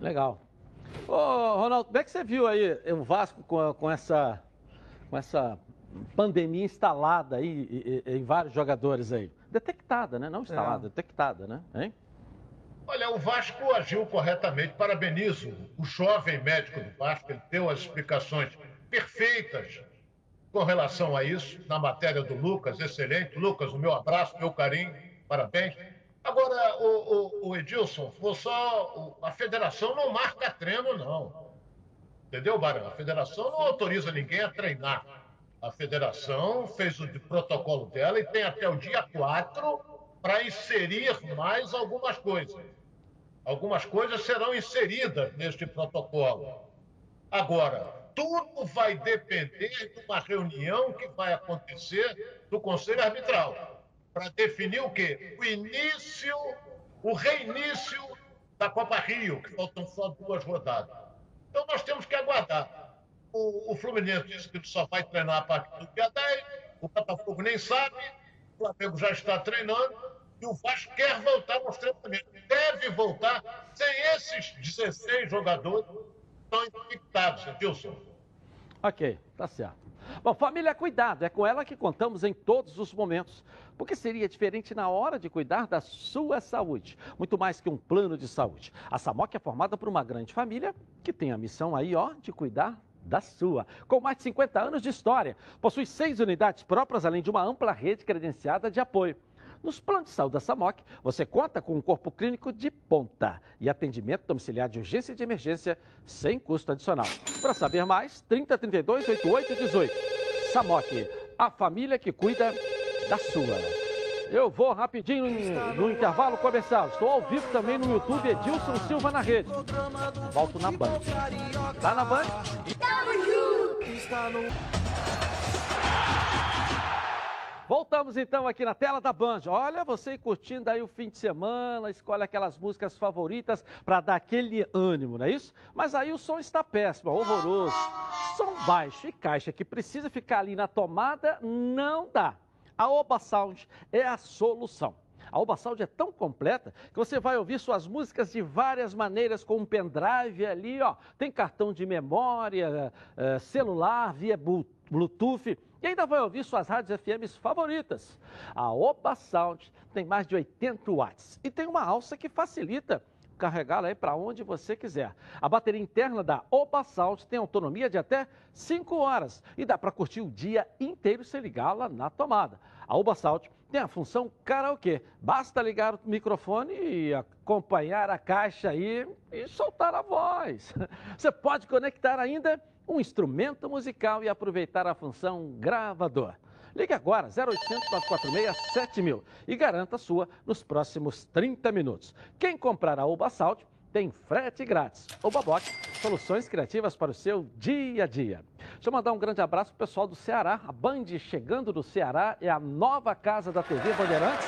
Legal. Ô, Ronaldo, como é que você viu aí o Vasco com, com essa, com essa pandemia instalada aí em, em vários jogadores aí? Detectada, né? Não instalada, é. detectada, né? Hein? Olha, o Vasco agiu corretamente. Parabenizo o jovem médico do Vasco, ele deu as explicações perfeitas com relação a isso, na matéria do Lucas, excelente. Lucas, o meu abraço, meu carinho, parabéns. Agora, o, o, o Edilson, só, a federação não marca treino, não. Entendeu, Barão? A federação não autoriza ninguém a treinar. A federação fez o protocolo dela e tem até o dia 4 para inserir mais algumas coisas. Algumas coisas serão inseridas neste protocolo. Agora, tudo vai depender de uma reunião que vai acontecer do Conselho Arbitral para definir o quê? O início, o reinício da Copa Rio, que faltam só duas rodadas. Então nós temos que aguardar. O, o Fluminense disse que só vai treinar a partir do dia 10, o Botafogo nem sabe, o Flamengo já está treinando, e o Vasco quer voltar aos treinamentos. Deve voltar sem esses 16 jogadores estão infectados, Edilson. Ok, tá certo. Bom, família, cuidado, é com ela que contamos em todos os momentos. Porque seria diferente na hora de cuidar da sua saúde, muito mais que um plano de saúde. A SAMOC é formada por uma grande família que tem a missão aí, ó, de cuidar da sua. Com mais de 50 anos de história, possui seis unidades próprias, além de uma ampla rede credenciada de apoio. Nos planos de saúde da SAMOC, você conta com um corpo clínico de ponta e atendimento domiciliar de urgência e de emergência sem custo adicional. Para saber mais, 3032 8818. SAMOC, a família que cuida da sua. Eu vou rapidinho no, no, intervalo comercial. Estou ao vivo também no YouTube Edilson Silva na rede. Volto na Band. Tá na Band? Tamo junto! Voltamos então aqui na tela da Band. Olha, você curtindo aí o fim de semana, escolhe aquelas músicas favoritas para dar aquele ânimo, não é isso? Mas aí o som está péssimo, horroroso. Som baixo e caixa que precisa ficar ali na tomada, não dá. A Oba Sound é a solução. A Oba Sound é tão completa que você vai ouvir suas músicas de várias maneiras com um pendrive ali, ó. Tem cartão de memória, eh, celular, via Bluetooth e ainda vai ouvir suas rádios FMs favoritas. A Oba Sound tem mais de 80 watts e tem uma alça que facilita carregá-la aí para onde você quiser. A bateria interna da Oba Sound tem autonomia de até 5 horas e dá para curtir o dia inteiro sem ligá-la na tomada. A Oba Sound tem a função karaokê. Basta ligar o microfone e acompanhar a caixa aí e soltar a voz. Você pode conectar ainda um instrumento musical e aproveitar a função gravador. Ligue agora 0800 446 7000 e garanta a sua nos próximos 30 minutos. Quem comprar a Uba Salt tem frete grátis. Uba Box, soluções criativas para o seu dia a dia. Deixa eu mandar um grande abraço para o pessoal do Ceará. A Band chegando do Ceará é a nova casa da TV Bandeirantes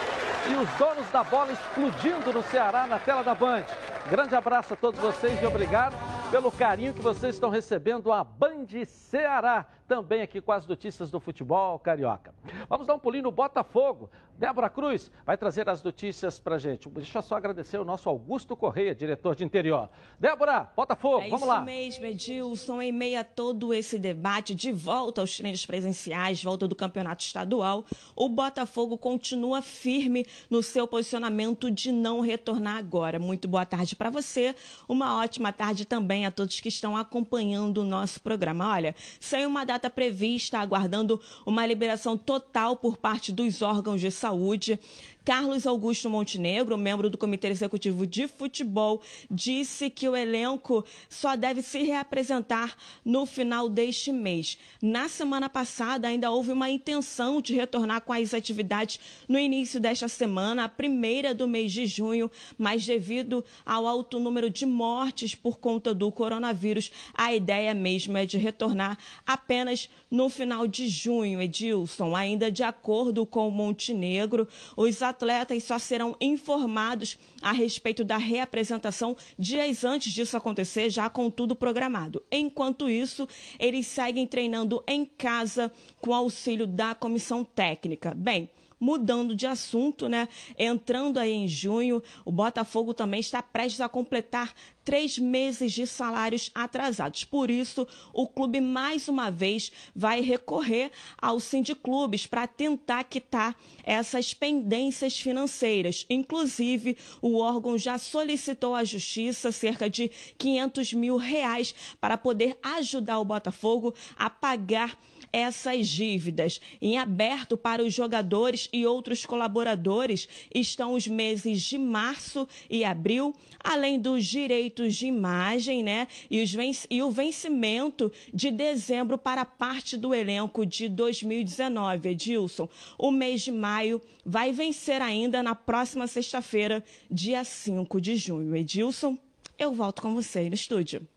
e os donos da bola explodindo no Ceará na tela da Band. Grande abraço a todos vocês e obrigado pelo carinho que vocês estão recebendo a Band Ceará, também aqui com as notícias do futebol carioca. Vamos dar um pulinho no Botafogo. Débora Cruz vai trazer as notícias para gente. Deixa eu só agradecer o nosso Augusto Correia, diretor de interior. Débora, Botafogo, é vamos lá. É isso mesmo, Edilson. Em meio a todo esse debate de volta aos treinos presenciais, volta do campeonato estadual, o Botafogo continua firme no seu posicionamento de não retornar agora. Muito boa tarde para você. Uma ótima tarde também a todos que estão acompanhando o nosso programa. Olha, sem uma data data prevista, aguardando uma liberação total por parte dos órgãos de saúde. Carlos Augusto Montenegro, membro do Comitê Executivo de Futebol, disse que o elenco só deve se reapresentar no final deste mês. Na semana passada, ainda houve uma intenção de retornar com as atividades no início desta semana, a primeira do mês de junho, mas devido ao alto número de mortes por conta do coronavírus, a ideia mesmo é de retornar apenas no final de junho, Edilson. Ainda de acordo com o Montenegro, os atletas só serão informados a respeito da reapresentação dias antes disso acontecer, já com tudo programado. Enquanto isso, eles seguem treinando em casa com auxílio da comissão técnica. Bem, mudando de assunto, né? Entrando aí em junho, o Botafogo também está prestes a completar três meses de salários atrasados. Por isso, o clube mais uma vez vai recorrer ao Sindiclubes para tentar quitar essas pendências financeiras. Inclusive, o órgão já solicitou à Justiça cerca de 500 mil reais para poder ajudar o Botafogo a pagar essas dívidas. Em aberto para os jogadores e outros colaboradores estão os meses de março e abril, além dos direitos de imagem, né? E, os e o vencimento de dezembro para parte do elenco de 2019, Edilson. O mês de maio vai vencer ainda na próxima sexta-feira, dia 5 de junho. Edilson, eu volto com você no estúdio.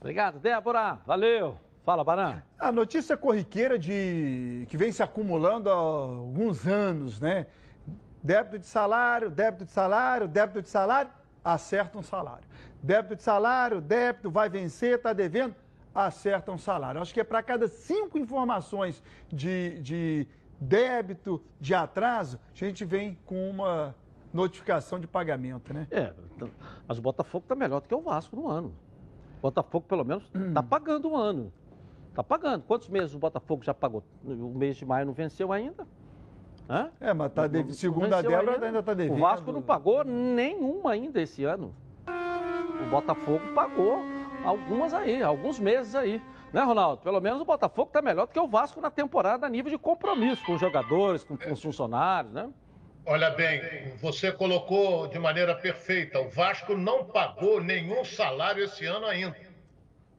Obrigado, Débora. Valeu. Fala, Baran. A notícia corriqueira de que vem se acumulando há alguns anos, né? Débito de salário, débito de salário, débito de salário, acerta um salário. Débito de salário, débito, vai vencer, está devendo, acerta um salário. Acho que é para cada cinco informações de, de débito, de atraso, a gente vem com uma notificação de pagamento, né? É, mas o Botafogo está melhor do que o Vasco no ano. O Botafogo, pelo menos, está pagando um ano. Está pagando. Quantos meses o Botafogo já pagou? O mês de maio não venceu ainda? Hã? É, mas tá de... segundo a Débora ainda está devendo. O Vasco não pagou nenhuma ainda esse ano. O Botafogo pagou algumas aí, alguns meses aí. Né, Ronaldo? Pelo menos o Botafogo está melhor do que o Vasco na temporada a nível de compromisso com os jogadores, com, com os funcionários, né? Olha bem, você colocou de maneira perfeita. O Vasco não pagou nenhum salário esse ano ainda.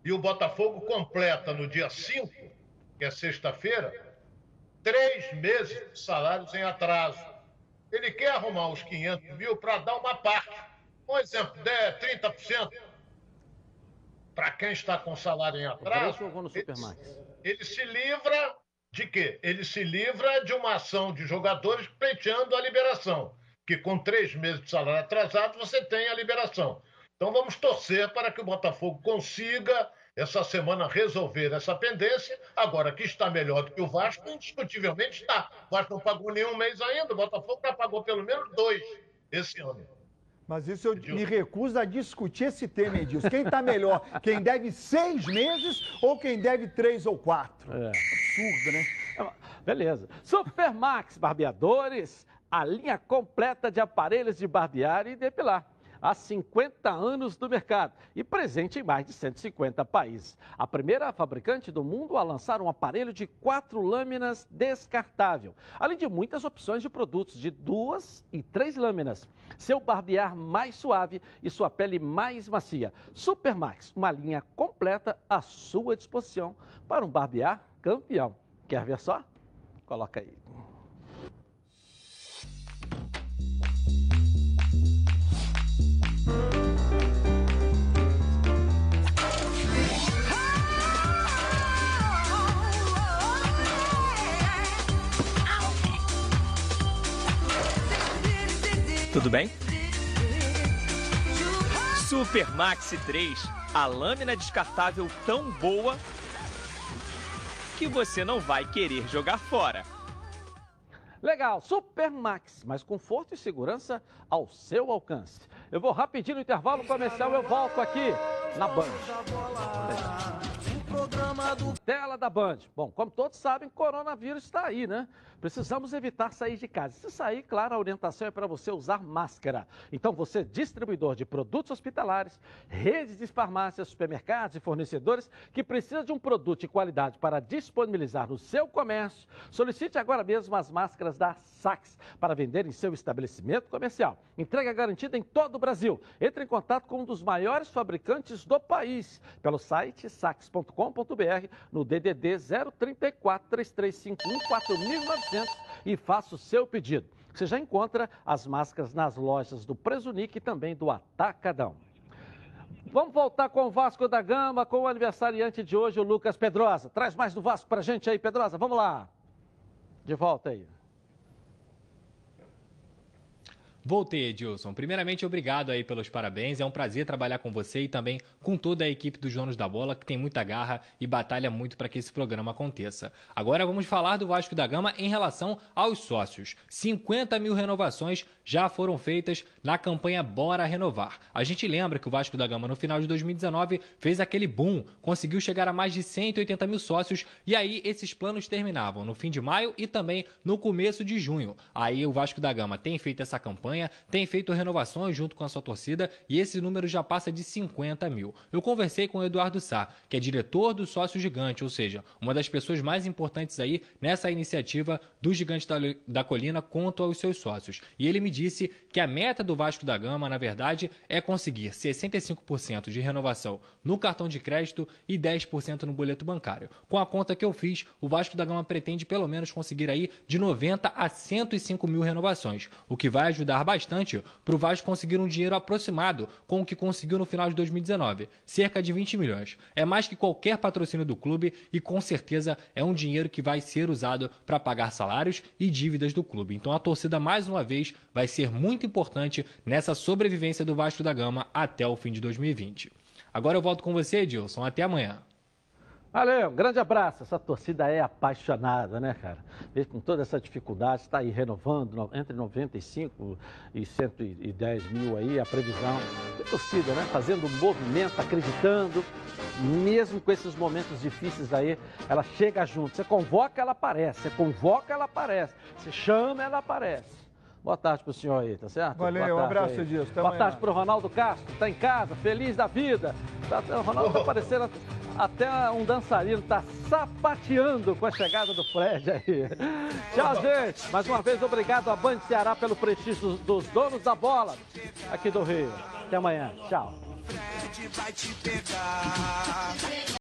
E o Botafogo completa no dia 5, que é sexta-feira, três meses de salários em atraso. Ele quer arrumar os 500 mil para dar uma parte. Um exemplo, der 30%. Para quem está com salário em atraso, ele, ele se livra de quê? Ele se livra de uma ação de jogadores pleiteando a liberação. Que com três meses de salário atrasado você tem a liberação. Então vamos torcer para que o Botafogo consiga essa semana resolver essa pendência. Agora, que está melhor do que o Vasco, indiscutivelmente está. O Vasco não pagou nenhum mês ainda, o Botafogo já pagou pelo menos dois esse ano. Mas isso eu Edilson. me recuso a discutir esse tema, Edilson. Quem está melhor? Quem deve seis meses ou quem deve três ou quatro? É. Absurdo, né? Beleza. Supermax Barbeadores, a linha completa de aparelhos de barbear e depilar há 50 anos no mercado e presente em mais de 150 países. A primeira fabricante do mundo a lançar um aparelho de quatro lâminas descartável, além de muitas opções de produtos de duas e três lâminas. Seu barbear mais suave e sua pele mais macia. Supermax, uma linha completa à sua disposição para um barbear campeão. Quer ver só? Coloca aí. Tudo bem? Super Maxi 3, a lâmina descartável tão boa que você não vai querer jogar fora. Legal, Super Max, mais conforto e segurança ao seu alcance. Eu vou rapidinho no intervalo comercial, eu volto aqui na Band. Tela da Band. Bom, como todos sabem, coronavírus está aí, né? Precisamos evitar sair de casa. Se sair, claro, a orientação é para você usar máscara. Então, você, distribuidor de produtos hospitalares, redes de farmácias, supermercados e fornecedores que precisa de um produto de qualidade para disponibilizar no seu comércio, solicite agora mesmo as máscaras da Sax para vender em seu estabelecimento comercial. Entrega garantida em todo o Brasil. Entre em contato com um dos maiores fabricantes do país pelo site sax.com.br no DDD 034 3351 4900 e faça o seu pedido. Você já encontra as máscaras nas lojas do Presunic e também do Atacadão. Vamos voltar com o Vasco da Gama, com o aniversariante de hoje, o Lucas Pedrosa. Traz mais do Vasco pra gente aí, Pedrosa. Vamos lá. De volta aí. Voltei, Edilson. Primeiramente, obrigado aí pelos parabéns. É um prazer trabalhar com você e também com toda a equipe dos Donos da Bola, que tem muita garra e batalha muito para que esse programa aconteça. Agora vamos falar do Vasco da Gama em relação aos sócios. 50 mil renovações já foram feitas na campanha Bora Renovar. A gente lembra que o Vasco da Gama, no final de 2019, fez aquele boom, conseguiu chegar a mais de 180 mil sócios e aí esses planos terminavam no fim de maio e também no começo de junho. Aí o Vasco da Gama tem feito essa campanha tem feito renovações junto com a sua torcida e esse número já passa de 50 mil. Eu conversei com o Eduardo Sá, que é diretor do Sócio Gigante, ou seja, uma das pessoas mais importantes aí nessa iniciativa do Gigante da, da Colina quanto aos seus sócios. E ele me disse que a meta do Vasco da Gama, na verdade, é conseguir 65% de renovação no cartão de crédito e 10% no boleto bancário. Com a conta que eu fiz, o Vasco da Gama pretende pelo menos conseguir aí de 90 a 105 mil renovações, o que vai ajudar bastante para o Vasco conseguir um dinheiro aproximado com o que conseguiu no final de 2019, cerca de 20 milhões. É mais que qualquer patrocínio do clube e com certeza é um dinheiro que vai ser usado para pagar salários e dívidas do clube. Então a torcida mais uma vez vai ser muito importante nessa sobrevivência do Vasco da Gama até o fim de 2020. Agora eu volto com você, Edilson. Até amanhã. Valeu, um grande abraço. Essa torcida é apaixonada, né, cara? Mesmo com toda essa dificuldade, está aí renovando entre 95 e 110 mil aí, a previsão. A torcida, né? Fazendo movimento, acreditando, mesmo com esses momentos difíceis aí, ela chega junto. Você convoca, ela aparece. Você convoca, ela aparece. Você chama, ela aparece. Boa tarde para o senhor aí, tá certo? Valeu, um abraço, Edilson. Boa amanhã. tarde para o Ronaldo Castro, está em casa, feliz da vida. Tá, o Ronaldo está parecendo até um dançarino, está sapateando com a chegada do Fred aí. Tchau, gente. Mais uma vez, obrigado a Band Ceará pelo prestígio dos donos da bola aqui do Rio. Até amanhã. Tchau.